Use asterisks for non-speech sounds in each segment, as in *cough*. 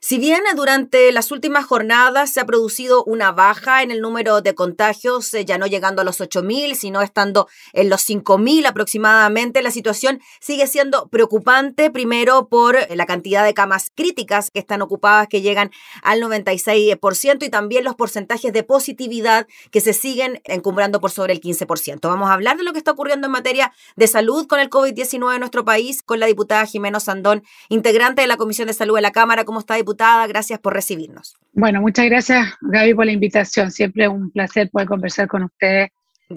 Si bien durante las últimas jornadas se ha producido una baja en el número de contagios, eh, ya no llegando a los 8.000, sino estando en los 5.000 aproximadamente, la situación sigue siendo preocupante, primero por la cantidad de camas críticas que están ocupadas, que llegan al 96%, y también los porcentajes de positividad que se siguen encumbrando por sobre el 15%. Vamos a hablar de lo que está ocurriendo en materia de salud con el COVID-19 en nuestro país, con la diputada Jimena Sandón, integrante de la Comisión de Salud de la Cámara. ¿Cómo está, gracias por recibirnos. Bueno, muchas gracias Gaby por la invitación. Siempre es un placer poder conversar con ustedes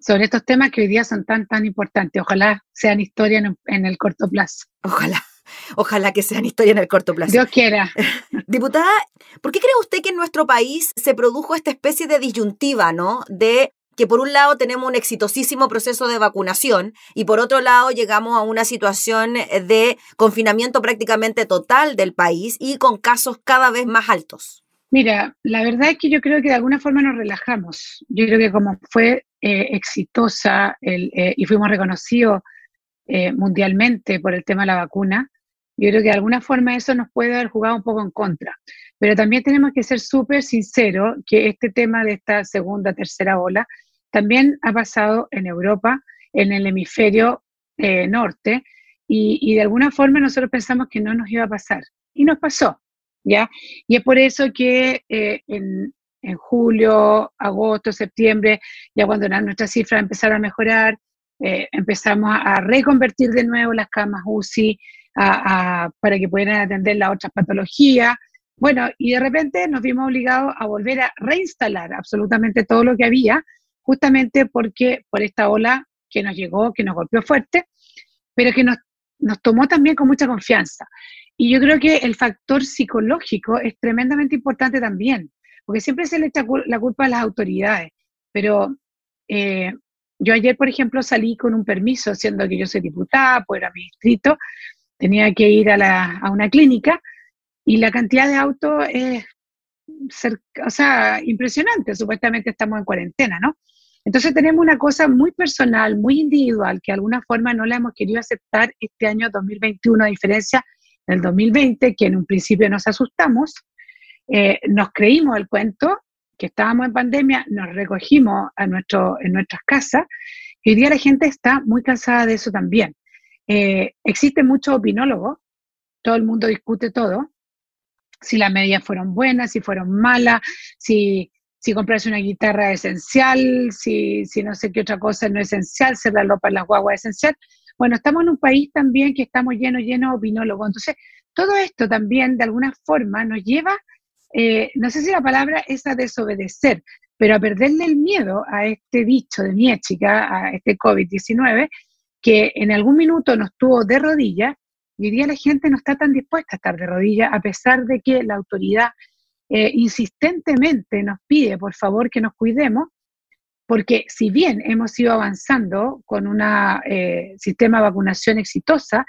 sobre estos temas que hoy día son tan, tan importantes. Ojalá sean historia en, el corto plazo. Ojalá. Ojalá que sean historia en el corto plazo. Dios quiera. *laughs* Diputada, ¿por qué cree usted que en nuestro país se produjo esta especie de disyuntiva, ¿no? De que por un lado tenemos un exitosísimo proceso de vacunación y por otro lado llegamos a una situación de confinamiento prácticamente total del país y con casos cada vez más altos. Mira, la verdad es que yo creo que de alguna forma nos relajamos. Yo creo que como fue eh, exitosa eh, y fuimos reconocidos eh, mundialmente por el tema de la vacuna, yo creo que de alguna forma eso nos puede haber jugado un poco en contra. Pero también tenemos que ser súper sinceros que este tema de esta segunda, tercera ola también ha pasado en Europa, en el hemisferio eh, norte, y, de alguna forma nosotros pensamos que no nos iba a pasar. Y nos pasó, ¿ya? Y es por eso que eh, en, julio, agosto, septiembre, ya cuando nuestras cifras empezaron a mejorar, eh, empezamos a reconvertir de nuevo las camas UCI para que pudieran atender las otras patologías. Bueno, y de repente nos vimos obligados a volver a reinstalar absolutamente todo lo que había justamente porque por esta ola que nos llegó, que nos golpeó fuerte, pero que nos, nos tomó también con mucha confianza. Y yo creo que el factor psicológico es tremendamente importante también, porque siempre se le echa la culpa a las autoridades, pero eh, yo ayer, por ejemplo, salí con un permiso, siendo que yo soy diputada, pues era mi distrito, tenía que ir a, la, a una clínica y la cantidad de autos es o sea, impresionante, supuestamente estamos en cuarentena, ¿no? Entonces tenemos una cosa muy personal, muy individual, que de alguna forma no la hemos querido aceptar este año 2021, a diferencia del 2020, que en un principio nos asustamos, eh, nos creímos el cuento, que estábamos en pandemia, nos recogimos a nuestro, en nuestras casas, y hoy día la gente está muy cansada de eso también. Eh, existen muchos opinólogos, todo el mundo discute todo, si las medidas fueron buenas, si fueron malas, si si comprarse una guitarra es esencial, si, si no sé qué otra cosa no es esencial, ser la ropa en las guaguas es esencial. Bueno, estamos en un país también que estamos llenos, llenos de opinólogos. Entonces, todo esto también de alguna forma nos lleva, eh, no sé si la palabra es a desobedecer, pero a perderle el miedo a este bicho de mi chica, a este COVID-19, que en algún minuto nos tuvo de rodillas y hoy día la gente no está tan dispuesta a estar de rodillas, a pesar de que la autoridad eh, insistentemente nos pide, por favor, que nos cuidemos, porque si bien hemos ido avanzando con un eh, sistema de vacunación exitosa,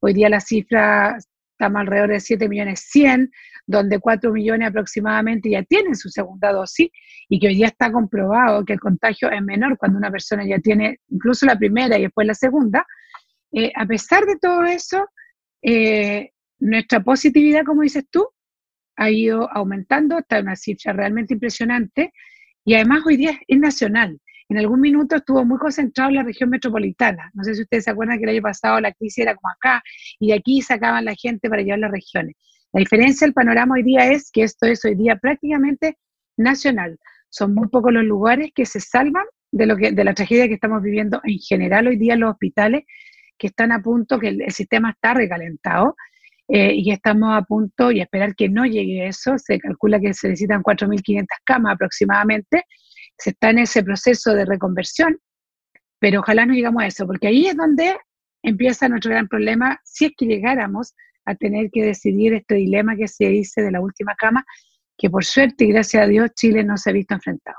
hoy día la cifra estamos alrededor de 7 millones 100, donde 4 millones aproximadamente ya tienen su segunda dosis y que hoy día está comprobado que el contagio es menor cuando una persona ya tiene incluso la primera y después la segunda. Eh, a pesar de todo eso, nuestra positividad, como dices tú, ha ido aumentando, está en una cifra realmente impresionante y además hoy día es nacional. En algún minuto estuvo muy concentrado en la región metropolitana. No sé si ustedes se acuerdan que el año pasado la crisis era como acá y de aquí sacaban la gente para llevar las regiones. La diferencia del panorama hoy día es que esto es hoy día prácticamente nacional. Son muy pocos los lugares que se salvan de, lo que, de la tragedia que estamos viviendo en general hoy día en los hospitales, que están a punto, que el sistema está recalentado eh, y estamos a punto y esperar que no llegue eso. Se calcula que se necesitan 4.500 camas aproximadamente. Se está en ese proceso de reconversión, pero ojalá no llegamos a eso, porque ahí es donde empieza nuestro gran problema si es que llegáramos a tener que decidir este dilema que se dice de la última cama, que por suerte y gracias a Dios Chile no se ha visto enfrentado.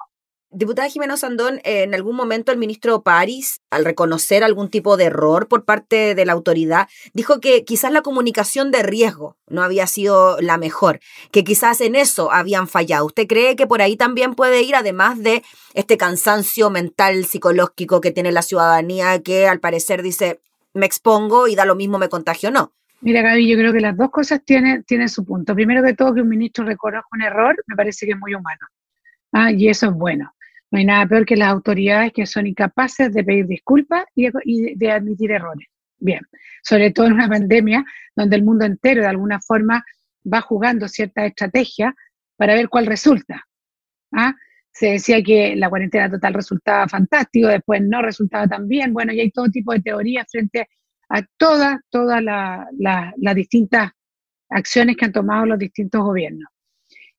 Diputada Jimena Sandón, en algún momento el ministro París, al reconocer algún tipo de error por parte de la autoridad, dijo que quizás la comunicación de riesgo no había sido la mejor, que quizás en eso habían fallado. ¿Usted cree que por ahí también puede ir, además de este cansancio mental, psicológico que tiene la ciudadanía, que al parecer dice, me expongo y da lo mismo, me contagio? No. Mira, Gaby, yo creo que las dos cosas tienen, tienen su punto. Primero que todo, que un ministro reconozca un error, me parece que es muy humano. Ah, y eso es bueno. No hay nada peor que las autoridades que son incapaces de pedir disculpas y de, admitir errores. Bien, sobre todo en una pandemia donde el mundo entero de alguna forma va jugando cierta estrategia para ver cuál resulta. ¿Ah? Se decía que la cuarentena total resultaba fantástico, después no resultaba tan bien. Bueno, y hay todo tipo de teorías frente a todas, todas las distintas acciones que han tomado los distintos gobiernos.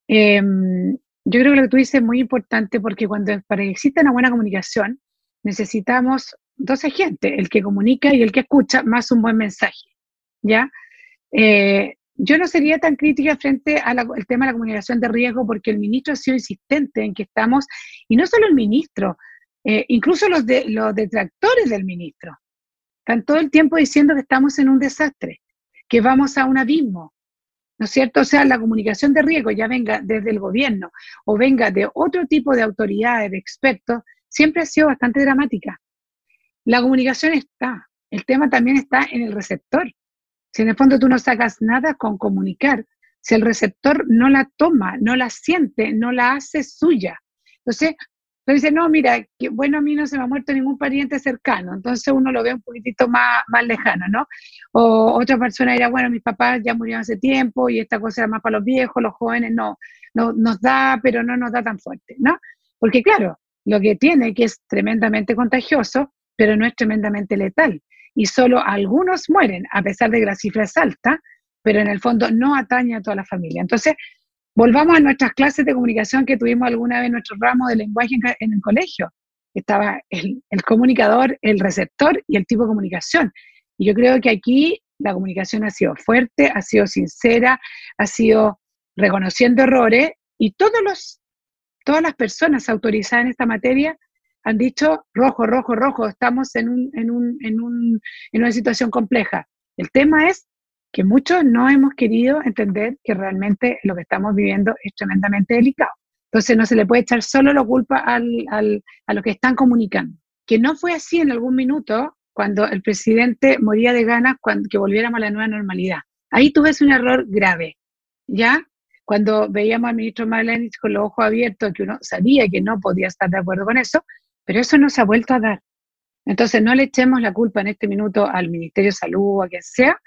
Em, yo creo que lo que tú dices es muy importante porque cuando para que exista una buena comunicación necesitamos dos agentes, el que comunica y el que escucha, más un buen mensaje. ¿ya? Eh, yo no sería tan crítica frente al tema de la comunicación de riesgo porque el ministro ha sido insistente en que estamos, y no solo el ministro, eh, incluso los, de, los detractores del ministro, están todo el tiempo diciendo que estamos en un desastre, que vamos a un abismo, ¿no es cierto? O sea, la comunicación de riesgo, ya venga desde el gobierno o venga de otro tipo de autoridades, de expertos, siempre ha sido bastante dramática. La comunicación está, el tema también está en el receptor. Si en el fondo tú no sacas nada con comunicar, si el receptor no la toma, no la siente, no la hace suya. Entonces, entonces dice, no, mira, bueno, a mí no se me ha muerto ningún pariente cercano, entonces uno lo ve un poquitito más, más lejano, ¿no? O otra persona dirá, bueno, mis papás ya murieron hace tiempo y esta cosa era más para los viejos, los jóvenes no, no nos da, pero no nos da tan fuerte, ¿no? Porque claro, lo que tiene que es tremendamente contagioso, pero no es tremendamente letal. Y solo algunos mueren, a pesar de que la cifra es alta, pero en el fondo no atañe a toda la familia. Entonces, Volvamos a nuestras clases de comunicación que tuvimos alguna vez en nuestro ramo de lenguaje en, el colegio. Estaba el, comunicador, el receptor y el tipo de comunicación. Y yo creo que aquí la comunicación ha sido fuerte, ha sido sincera, ha sido reconociendo errores y todos los, todas las personas autorizadas en esta materia han dicho rojo, rojo, rojo, estamos en, un, en, un, en, un, en una situación compleja. El tema es que muchos no hemos querido entender que realmente lo que estamos viviendo es tremendamente delicado. Entonces no se le puede echar solo la culpa a lo que están comunicando. Que no fue así en algún minuto cuando el presidente moría de ganas cuando, que volviéramos a la nueva normalidad. Ahí tuve un error grave, ¿ya? Cuando veíamos al ministro Marlenich con los ojos abiertos, que uno sabía que no podía estar de acuerdo con eso, pero eso no se ha vuelto a dar. Entonces no le echemos la culpa en este minuto al Ministerio de Salud o a quien sea,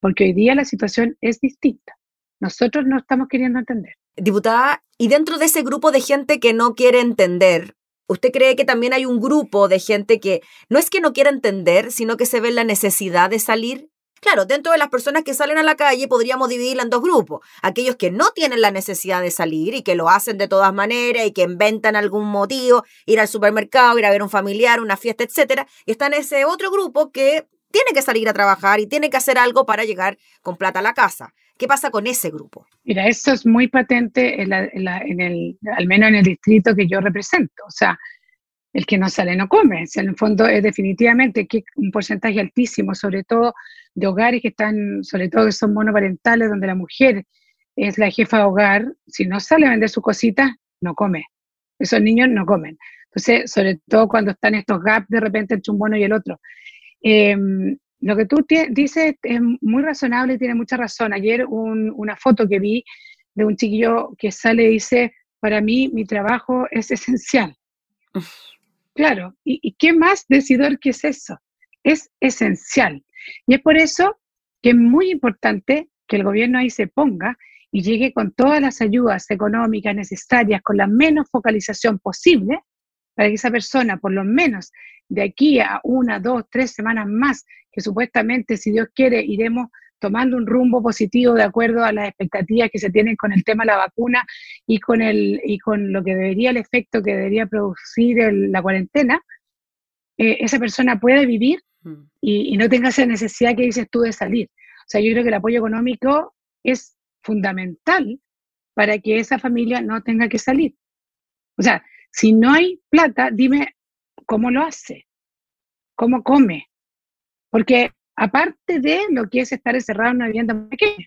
porque hoy día la situación es distinta. Nosotros no estamos queriendo entender. Diputada, y dentro de ese grupo de gente que no quiere entender, ¿usted cree que también hay un grupo de gente que no es que no quiera entender, sino que se ve la necesidad de salir? Claro, dentro de las personas que salen a la calle podríamos dividirla en dos grupos. Aquellos que no tienen la necesidad de salir y que lo hacen de todas maneras y que inventan algún motivo, ir al supermercado, ir a ver un familiar, una fiesta, etc. Y está en ese otro grupo que tiene que salir a trabajar y tiene que hacer algo para llegar con plata a la casa. ¿Qué pasa con ese grupo? Mira, eso es muy patente en, el, al menos en el distrito que yo represento. O sea, el que no sale no come. en el fondo es definitivamente que un porcentaje altísimo, sobre todo de hogares que están, sobre todo que son monoparentales, donde la mujer es la jefa de hogar, si no sale a vender sus cositas, no come. Esos niños no comen. Entonces, sobre todo cuando están estos gaps de repente entre un y el otro. Em, lo que tú dices es muy razonable y tiene mucha razón. Ayer una foto que vi de un chiquillo que sale y dice, para mí mi trabajo es *laughs* esencial. Claro, ¿y, qué más decidor que es eso? Es esencial. Y es por eso que es muy importante que el gobierno ahí se ponga y llegue con todas las ayudas económicas necesarias, con la menos focalización posible, para que esa persona, por lo menos de aquí a una, dos, tres semanas más, que supuestamente, si Dios quiere, iremos tomando un rumbo positivo de acuerdo a las expectativas que se tienen con el tema de la vacuna y con, el, y con lo que debería, el efecto que debería producir la cuarentena, eh, esa persona puede vivir mm. y, y, no tenga esa necesidad que dices tú de salir. O sea, yo creo que el apoyo económico es fundamental para que esa familia no tenga que salir. O sea, si no hay plata, dime cómo lo hace, cómo come. Porque aparte de lo que es estar encerrado en una vivienda pequeña,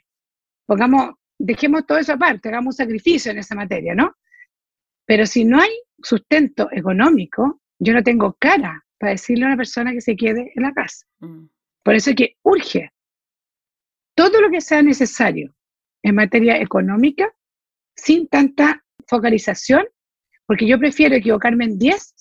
pongamos, dejemos todo eso aparte, hagamos un sacrificio en esa materia, ¿no? Pero si no hay sustento económico, yo no tengo cara para decirle a una persona que se quede en la casa. Mm. Por eso es que urge todo lo que sea necesario en materia económica sin tanta focalización, porque yo prefiero equivocarme en 10,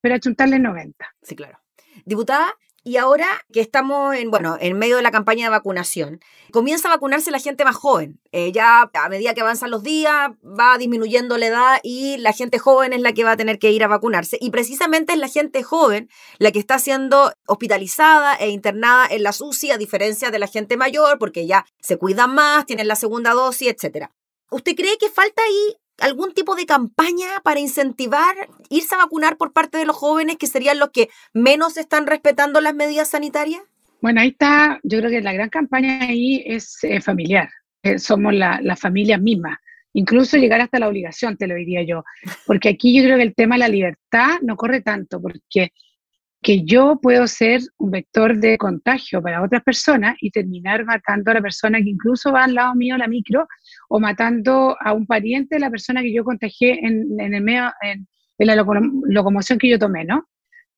pero achuntarle 90. Sí, claro. Diputada, y ahora que estamos en, bueno, en medio de la campaña de vacunación, comienza a vacunarse la gente más joven. Eh, ya a medida que avanzan los días, va disminuyendo la edad y la gente joven es la que va a tener que ir a vacunarse. Y precisamente es la gente joven la que está siendo hospitalizada e internada en la SUSI, a diferencia de la gente mayor, porque ya se cuidan más, tienen la segunda dosis, etc. ¿Usted cree que falta ahí algún tipo de campaña para incentivar irse a vacunar por parte de los jóvenes que serían los que menos están respetando las medidas sanitarias? Bueno, ahí está, yo creo que la gran campaña ahí es eh, familiar, eh, somos la, la familia misma, incluso llegar hasta la obligación, te lo diría yo, porque aquí yo creo que el tema de la libertad no corre tanto, porque que yo puedo ser un vector de contagio para otras personas y terminar matando a la persona que incluso va al lado mío la micro o matando a un pariente de la persona que yo contagié en, el medio, en, la locomoción que yo tomé, ¿no?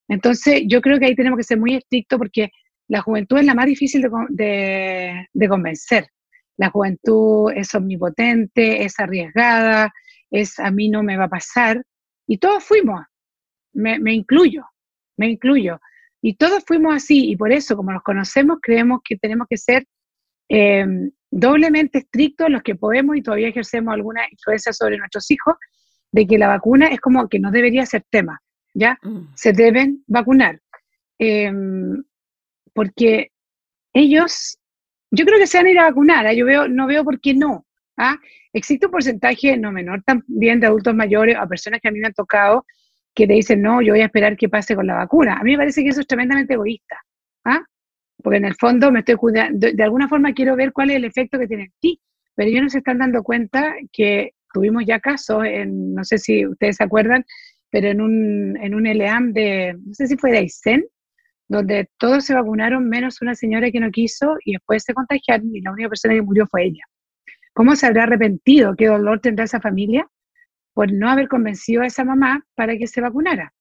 Entonces, yo creo que ahí tenemos que ser muy estrictos porque la juventud es la más difícil de, de, convencer. La juventud es omnipotente, es arriesgada, es a mí no me va a pasar. Y todos fuimos, me, me incluyo me incluyo. Y todos fuimos así, y por eso, como nos conocemos, creemos que tenemos que ser eh, doblemente estrictos los que podemos y todavía ejercemos alguna influencia sobre nuestros hijos, de que la vacuna es como que no debería ser tema, ¿ya? Mm. Se deben vacunar. Em, porque ellos, yo creo que se van a ir a vacunar, ¿ah? yo veo, no veo por qué no. ¿ah? Existe un porcentaje no menor también de adultos mayores a personas que a mí me han tocado que te dicen, no, yo voy a esperar que pase con la vacuna. A mí me parece que eso es tremendamente egoísta, ¿ah? porque en el fondo me estoy cuidando, de, alguna forma quiero ver cuál es el efecto que tiene en ti, pero ellos no se están dando cuenta que tuvimos ya casos, en, no sé si ustedes se acuerdan, pero en un, en un LEAM de, no sé si fue de Aysén, donde todos se vacunaron menos una señora que no quiso y después se contagiaron y la única persona que murió fue ella. ¿Cómo se habrá arrepentido? ¿Qué dolor tendrá esa familia? Por no haber convencido a esa mamá para que se vacunara.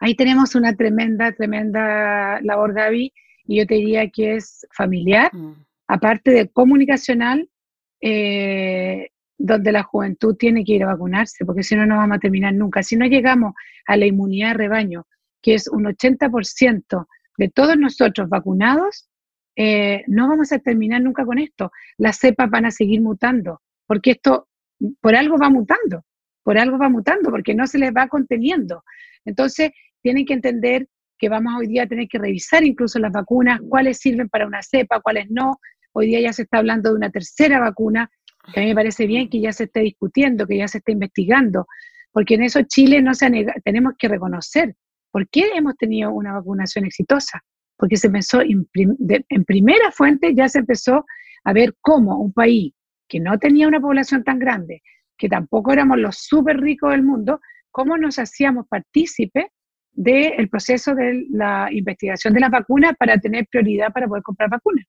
Ahí tenemos una tremenda, tremenda labor, Gaby, y yo te diría que es familiar, mm. aparte de comunicacional, eh, donde la juventud tiene que ir a vacunarse, porque si no, no vamos a terminar nunca. Si no llegamos a la inmunidad de rebaño, que es un 80% de todos nosotros vacunados, eh, no vamos a terminar nunca con esto. Las cepas van a seguir mutando, porque esto por algo va mutando, por algo va mutando, porque no se les va conteniendo. Entonces, tienen que entender que vamos hoy día a tener que revisar incluso las vacunas, cuáles sirven para una cepa, cuáles no. Hoy día ya se está hablando de una tercera vacuna, que a mí me parece bien que ya se esté discutiendo, que ya se esté investigando, porque en eso Chile no se tenemos que reconocer por qué hemos tenido una vacunación exitosa, porque se empezó en primera fuente, ya se empezó a ver cómo un país que no tenía una población tan grande, que tampoco éramos los súper ricos del mundo, ¿cómo nos hacíamos partícipes del proceso de la investigación de las vacunas para tener prioridad para poder comprar vacunas?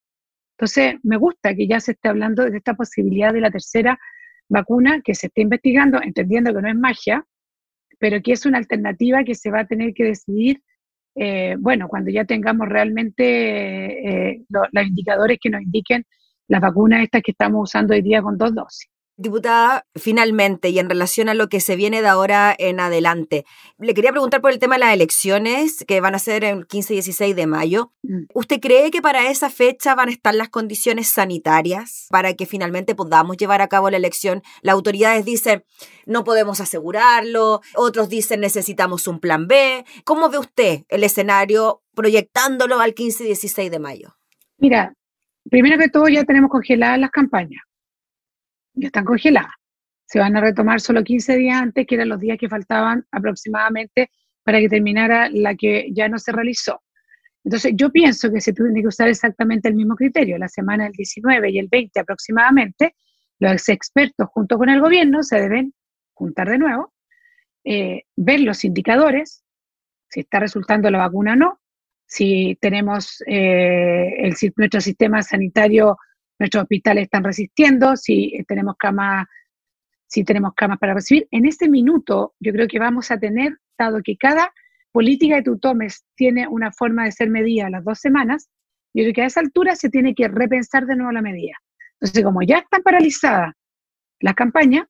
Entonces, me gusta que ya se esté hablando de esta posibilidad de la tercera vacuna que se esté investigando, entendiendo que no es magia, pero que es una alternativa que se va a tener que decidir, eh, bueno, cuando ya tengamos realmente eh, los indicadores que nos indiquen las vacunas estas que estamos usando hoy día con dos dosis. Diputada, finalmente, y en relación a lo que se viene de ahora en adelante, le quería preguntar por el tema de las elecciones que van a ser el 15 y 16 de mayo. Mm. ¿Usted cree que para esa fecha van a estar las condiciones sanitarias para que finalmente podamos llevar a cabo la elección? Las autoridades dicen, no podemos asegurarlo, otros dicen, necesitamos un plan B. ¿Cómo ve usted el escenario proyectándolo al 15 y 16 de mayo? Mira, primero que todo ya tenemos congeladas las campañas. Ya están congeladas. Se van a retomar solo 15 días antes, que eran los días que faltaban aproximadamente para que terminara la que ya no se realizó. Entonces, yo pienso que se tiene que usar exactamente el mismo criterio. La semana del 19 y el 20 aproximadamente, los expertos junto con el gobierno se deben juntar de nuevo, eh, ver los indicadores, si está resultando la vacuna o no, si tenemos eh, nuestro sistema sanitario, nuestros hospitales están resistiendo, si tenemos camas, si tenemos camas para recibir. En este minuto, yo creo que vamos a tener, dado que cada política que tú tomes tiene una forma de ser medida a las dos semanas, Yo creo que a esa altura se tiene que repensar de nuevo la medida. Entonces, como ya están paralizadas las campañas,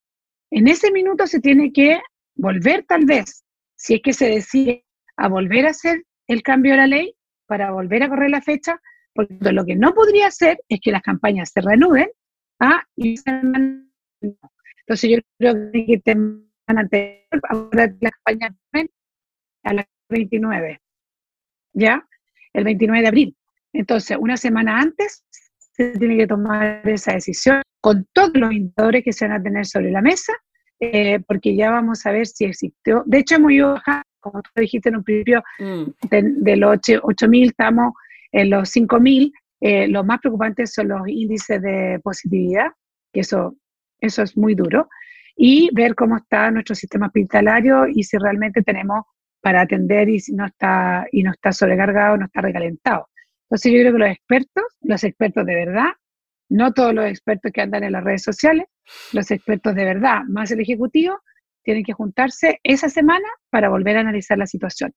en ese minuto se tiene que volver tal vez, si es que se decide a volver a hacer el cambio de la ley para volver a correr la fecha, porque lo que no podría hacer es que las campañas se reanuden ¿ah? y entonces yo creo que te ahora la campaña a las 29, ¿ya? El 29 de abril. Entonces, una semana antes se tiene que tomar esa decisión con todos los indicadores que se van a tener sobre la mesa, eh, porque ya vamos a ver si existió. De hecho, hemos ido bajando, como tú dijiste en un principio, mm. de, los 8.000 estamos en los 5.000. Eh, los más preocupantes son los índices de positividad, que eso, eso es muy duro, y ver cómo está nuestro sistema hospitalario y si realmente tenemos para atender y si no está, y no está sobrecargado, no está recalentado. Entonces yo creo que los expertos, los expertos de verdad, no todos los expertos que andan en las redes sociales, los expertos de verdad, más el ejecutivo, tienen que juntarse esa semana para volver a analizar la situación.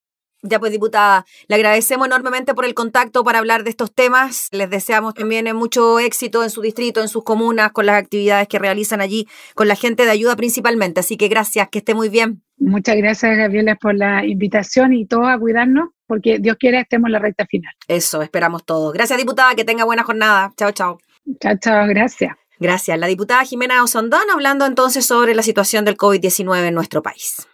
Ya pues, diputada, le agradecemos enormemente por el contacto para hablar de estos temas. Les deseamos también mucho éxito en su distrito, en sus comunas, con las actividades que realizan allí, con la gente de ayuda principalmente. Así que gracias, que esté muy bien. Muchas gracias, Gabriela, por la invitación y todos a cuidarnos, porque Dios quiera estemos en la recta final. Eso, esperamos todos. Gracias, diputada, que tenga buena jornada. Chao, chao. Chao, chao, gracias. Gracias. La diputada Jimena Osondón hablando entonces sobre la situación del COVID-19 en nuestro país.